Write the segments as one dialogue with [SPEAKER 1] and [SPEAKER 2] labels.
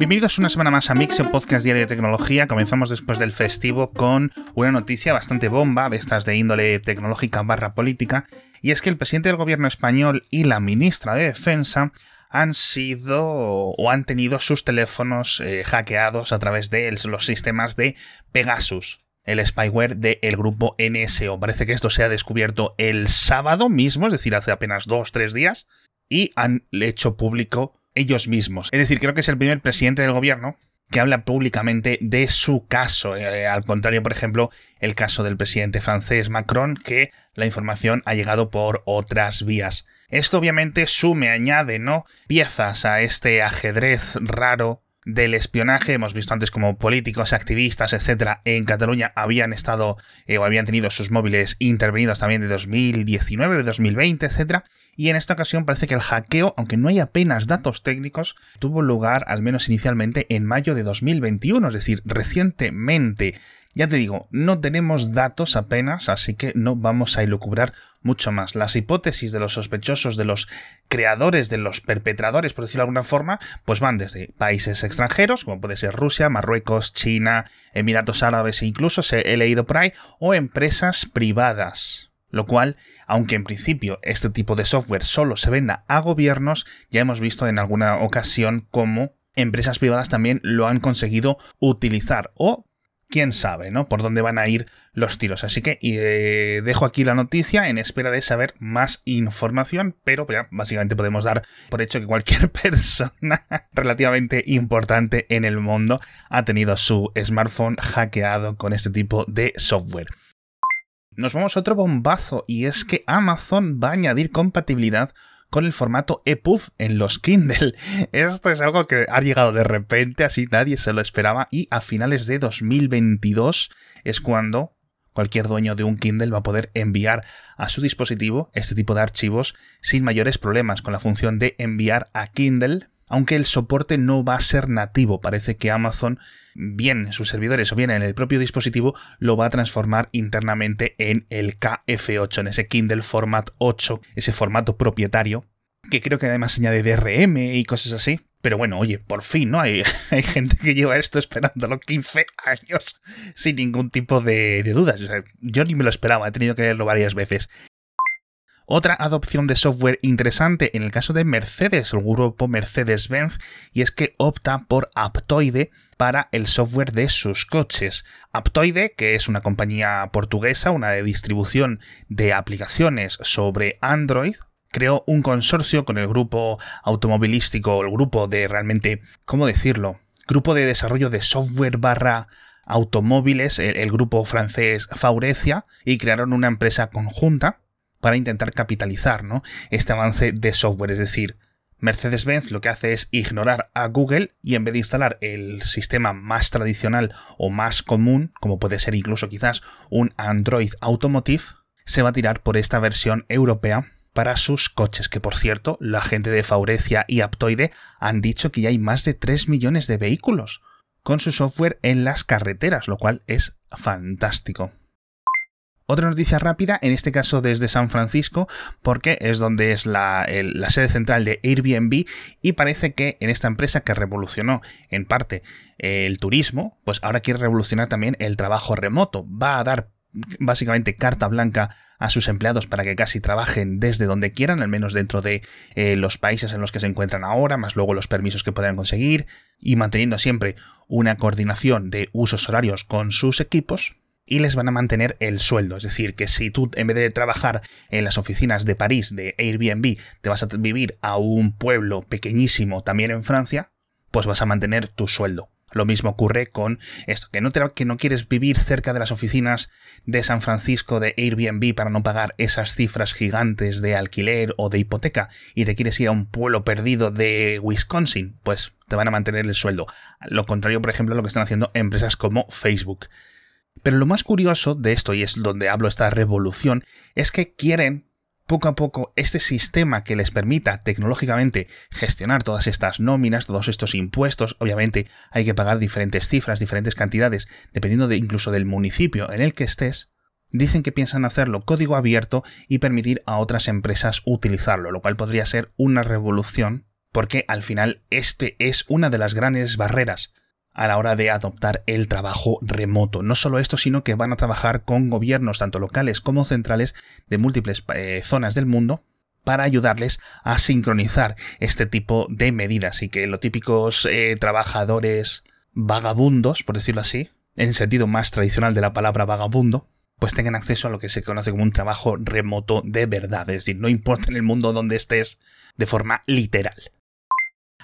[SPEAKER 1] Bienvenidos una semana más a Mix, un podcast diario de tecnología. Comenzamos después del festivo con una noticia bastante bomba de estas de índole tecnológica barra política, y es que el presidente del gobierno español y la ministra de Defensa han sido o han tenido sus teléfonos eh, hackeados a través de los sistemas de Pegasus, el spyware del grupo NSO. Parece que esto se ha descubierto el sábado mismo, es decir, hace apenas dos, tres días, y han hecho público ellos mismos. Es decir, creo que es el primer presidente del gobierno que habla públicamente de su caso. Eh, al contrario, por ejemplo, el caso del presidente francés Macron, que la información ha llegado por otras vías. Esto obviamente sume, añade, ¿no? Piezas a este ajedrez raro del espionaje. Hemos visto antes como políticos, activistas, etcétera, en Cataluña habían estado eh, o habían tenido sus móviles intervenidos también de 2019, de 2020, etcétera. Y en esta ocasión parece que el hackeo, aunque no hay apenas datos técnicos, tuvo lugar al menos inicialmente en mayo de 2021, es decir, recientemente. Ya te digo, no tenemos datos apenas, así que no vamos a ilucubrar mucho más. Las hipótesis de los sospechosos, de los creadores, de los perpetradores, por decirlo de alguna forma, pues van desde países extranjeros, como puede ser Rusia, Marruecos, China, Emiratos Árabes e incluso, se he leído por ahí, o empresas privadas. Lo cual, aunque en principio este tipo de software solo se venda a gobiernos, ya hemos visto en alguna ocasión cómo empresas privadas también lo han conseguido utilizar o quién sabe, ¿no? Por dónde van a ir los tiros. Así que eh, dejo aquí la noticia en espera de saber más información, pero ya, básicamente podemos dar por hecho que cualquier persona relativamente importante en el mundo ha tenido su smartphone hackeado con este tipo de software. Nos vamos a otro bombazo y es que Amazon va a añadir compatibilidad con el formato EPUB en los Kindle. Esto es algo que ha llegado de repente, así nadie se lo esperaba y a finales de 2022 es cuando cualquier dueño de un Kindle va a poder enviar a su dispositivo este tipo de archivos sin mayores problemas con la función de enviar a Kindle aunque el soporte no va a ser nativo. Parece que Amazon, bien en sus servidores o bien en el propio dispositivo, lo va a transformar internamente en el KF8, en ese Kindle Format 8, ese formato propietario, que creo que además añade DRM y cosas así. Pero bueno, oye, por fin, ¿no? Hay, gente que lleva esto esperándolo 15 años sin ningún tipo de, dudas. yo ni me lo esperaba, he tenido que leerlo varias veces. Otra adopción de software interesante en el caso de Mercedes, el grupo Mercedes-Benz, y es que opta por Aptoide para el software de sus coches. Aptoide, que es una compañía portuguesa, una de distribución de aplicaciones sobre Android, creó un consorcio con el grupo automovilístico, el grupo de realmente, ¿cómo decirlo? Grupo de desarrollo de software barra automóviles, el, el grupo francés Faurecia, y crearon una empresa conjunta para intentar capitalizar ¿no? este avance de software. Es decir, Mercedes-Benz lo que hace es ignorar a Google y en vez de instalar el sistema más tradicional o más común, como puede ser incluso quizás un Android Automotive, se va a tirar por esta versión europea para sus coches, que por cierto, la gente de Faurecia y Aptoide han dicho que ya hay más de 3 millones de vehículos con su software en las carreteras, lo cual es fantástico. Otra noticia rápida, en este caso desde San Francisco, porque es donde es la, sede central de Airbnb y parece que en esta empresa que revolucionó en parte el turismo, pues ahora quiere revolucionar también el trabajo remoto. Va a dar básicamente carta blanca a sus empleados para que casi trabajen desde donde quieran, al menos dentro de eh, los países en los que se encuentran ahora, más luego los permisos que puedan conseguir, y manteniendo siempre una coordinación de usos horarios con sus equipos, y les van a mantener el sueldo. Es decir, que si tú en vez de trabajar en las oficinas de París de Airbnb te vas a vivir a un pueblo pequeñísimo también en Francia, pues vas a mantener tu sueldo. Lo mismo ocurre con esto, que no, que no quieres vivir cerca de las oficinas de San Francisco de Airbnb para no pagar esas cifras gigantes de alquiler o de hipoteca y te quieres ir a un pueblo perdido de Wisconsin, pues te van a mantener el sueldo. Lo contrario, por ejemplo, lo que están haciendo empresas como Facebook. Pero lo más curioso de esto, y es donde hablo esta revolución, es que quieren poco a poco este sistema que les permita tecnológicamente gestionar todas estas nóminas, todos estos impuestos, obviamente hay que pagar diferentes cifras, diferentes cantidades, dependiendo de incluso del municipio en el que estés, dicen que piensan hacerlo código abierto y permitir a otras empresas utilizarlo, lo cual podría ser una revolución porque al final este es una de las grandes barreras a la hora de adoptar el trabajo remoto. No solo esto, sino que van a trabajar con gobiernos tanto locales como centrales de múltiples eh, zonas del mundo para ayudarles a sincronizar este tipo de medidas y que los típicos eh, trabajadores vagabundos, por decirlo así, en el sentido más tradicional de la palabra vagabundo, pues tengan acceso a lo que se conoce como un trabajo remoto de verdad, es decir, no importa en el mundo donde estés de forma literal.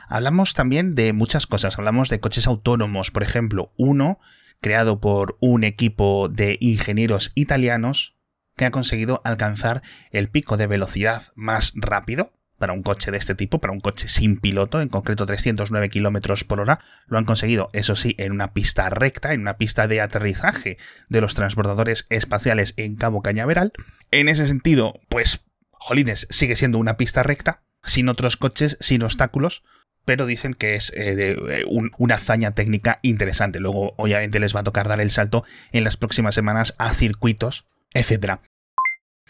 [SPEAKER 1] Hablamos también de muchas cosas, hablamos de coches autónomos, por ejemplo, uno creado por un equipo de ingenieros italianos que ha conseguido alcanzar el pico de velocidad más rápido para un coche de este tipo, para un coche sin piloto, en concreto 309 kilómetros por hora, lo han conseguido, eso sí, en una pista recta, en una pista de aterrizaje de los transbordadores espaciales en Cabo Cañaveral. En ese sentido, pues, jolines, sigue siendo una pista recta, sin otros coches, sin obstáculos, pero dicen que es eh, eh, una hazaña técnica interesante. Luego, obviamente, les va a tocar dar el salto en las próximas semanas a circuitos, etc.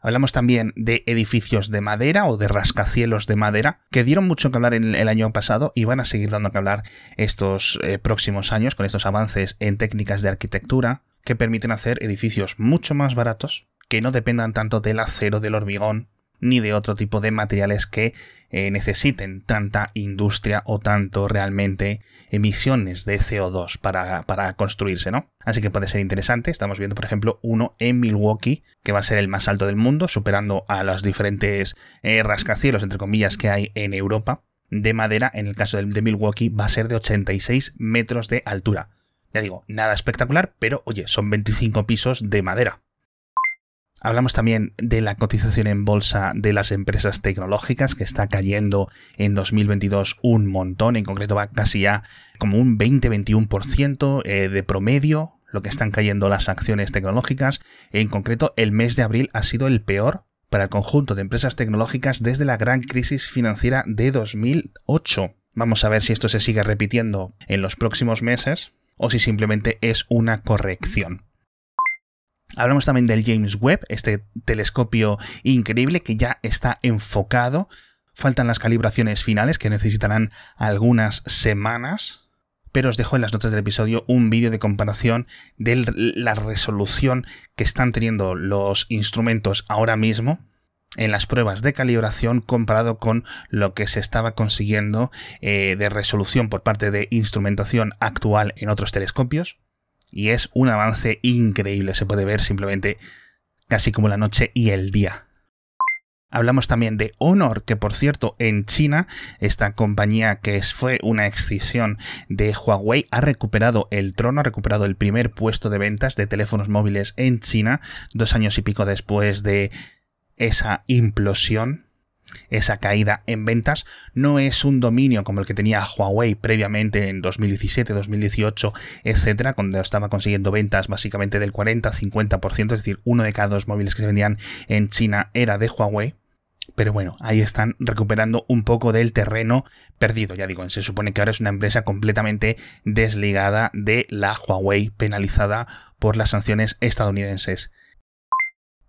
[SPEAKER 1] Hablamos también de edificios de madera o de rascacielos de madera que dieron mucho que hablar en el año pasado y van a seguir dando que hablar estos eh, próximos años con estos avances en técnicas de arquitectura que permiten hacer edificios mucho más baratos que no dependan tanto del acero, del hormigón ni de otro tipo de materiales que eh, necesiten tanta industria o tanto realmente emisiones de CO2 para, para, construirse, ¿no? Así que puede ser interesante. Estamos viendo, por ejemplo, uno en Milwaukee, que va a ser el más alto del mundo, superando a los diferentes eh, rascacielos, entre comillas, que hay en Europa, de madera. En el caso de Milwaukee va a ser de 86 metros de altura. Ya digo, nada espectacular, pero oye, son 25 pisos de madera. Hablamos también de la cotización en bolsa de las empresas tecnológicas que está cayendo en 2022 un montón, en concreto va casi ya como un 20-21% eh, de promedio lo que están cayendo las acciones tecnológicas. En concreto, el mes de abril ha sido el peor para el conjunto de empresas tecnológicas desde la gran crisis financiera de 2008. Vamos a ver si esto se sigue repitiendo en los próximos meses o si simplemente es una corrección. Hablamos también del James Webb, este telescopio increíble que ya está enfocado. Faltan las calibraciones finales que necesitarán algunas semanas. Pero os dejo en las notas del episodio un vídeo de comparación de la resolución que están teniendo los instrumentos ahora mismo en las pruebas de calibración comparado con lo que se estaba consiguiendo eh, de resolución por parte de instrumentación actual en otros telescopios y es un avance increíble, se puede ver simplemente casi como la noche y el día. Hablamos también de Honor, que por cierto en China, esta compañía que fue una excisión de Huawei, ha recuperado el trono, ha recuperado el primer puesto de ventas de teléfonos móviles en China, dos años y pico después de esa implosión esa caída en ventas no es un dominio como el que tenía Huawei previamente en 2017, 2018, etcétera, cuando estaba consiguiendo ventas básicamente del 40-50%, es decir, uno de cada dos móviles que se vendían en China era de Huawei. Pero bueno, ahí están recuperando un poco del terreno perdido. Ya digo, se supone que ahora es una empresa completamente desligada de la Huawei penalizada por las sanciones estadounidenses.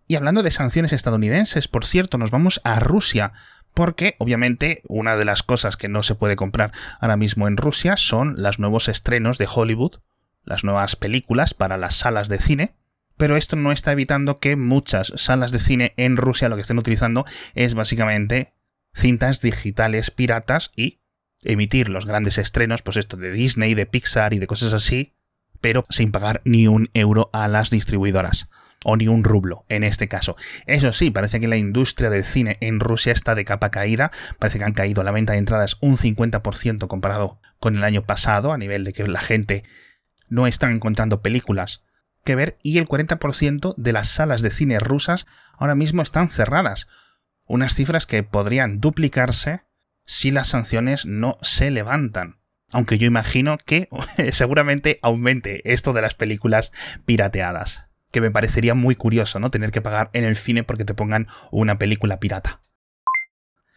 [SPEAKER 1] Y hablando de sanciones estadounidenses, por cierto, nos vamos a Rusia, porque obviamente una de las cosas que no se puede comprar ahora mismo en Rusia son los nuevos estrenos de Hollywood, las nuevas películas para las salas de cine, pero esto no está evitando que muchas salas de cine en Rusia lo que estén utilizando es básicamente cintas digitales piratas y emitir los grandes estrenos, pues esto de Disney, de Pixar y de cosas así, pero sin pagar ni un euro a las distribuidoras o ni un rublo en este caso. Eso sí, parece que la industria del cine en Rusia está de capa caída, parece que han caído la venta de entradas un 50% comparado con el año pasado, a nivel de que la gente no está encontrando películas que ver y el 40% de las salas de cine rusas ahora mismo están cerradas. Unas cifras que podrían duplicarse si las sanciones no se levantan. Aunque yo imagino que seguramente aumente esto de las películas pirateadas que me parecería muy curioso, ¿no? Tener que pagar en el cine porque te pongan una película pirata.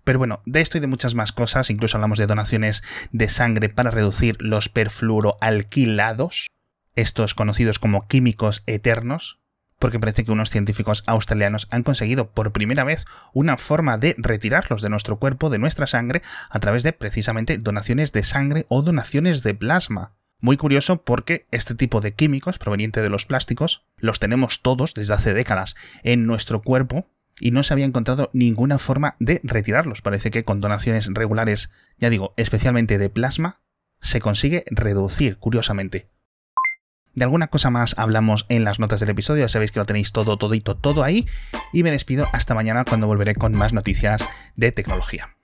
[SPEAKER 1] Pero bueno, de esto y de muchas más cosas, incluso hablamos de donaciones de sangre para reducir los perfluoroalquilados, estos conocidos como químicos eternos, porque parece que unos científicos australianos han conseguido por primera vez una forma de retirarlos de nuestro cuerpo, de nuestra sangre, a través de precisamente donaciones de sangre o donaciones de plasma. Muy curioso porque este tipo de químicos proveniente de los plásticos los tenemos todos desde hace décadas en nuestro cuerpo y no se había encontrado ninguna forma de retirarlos. Parece que con donaciones regulares, ya digo, especialmente de plasma, se consigue reducir, curiosamente. De alguna cosa más hablamos en las notas del episodio, ya sabéis que lo tenéis todo, todito, todo ahí, y me despido hasta mañana cuando volveré con más noticias de tecnología.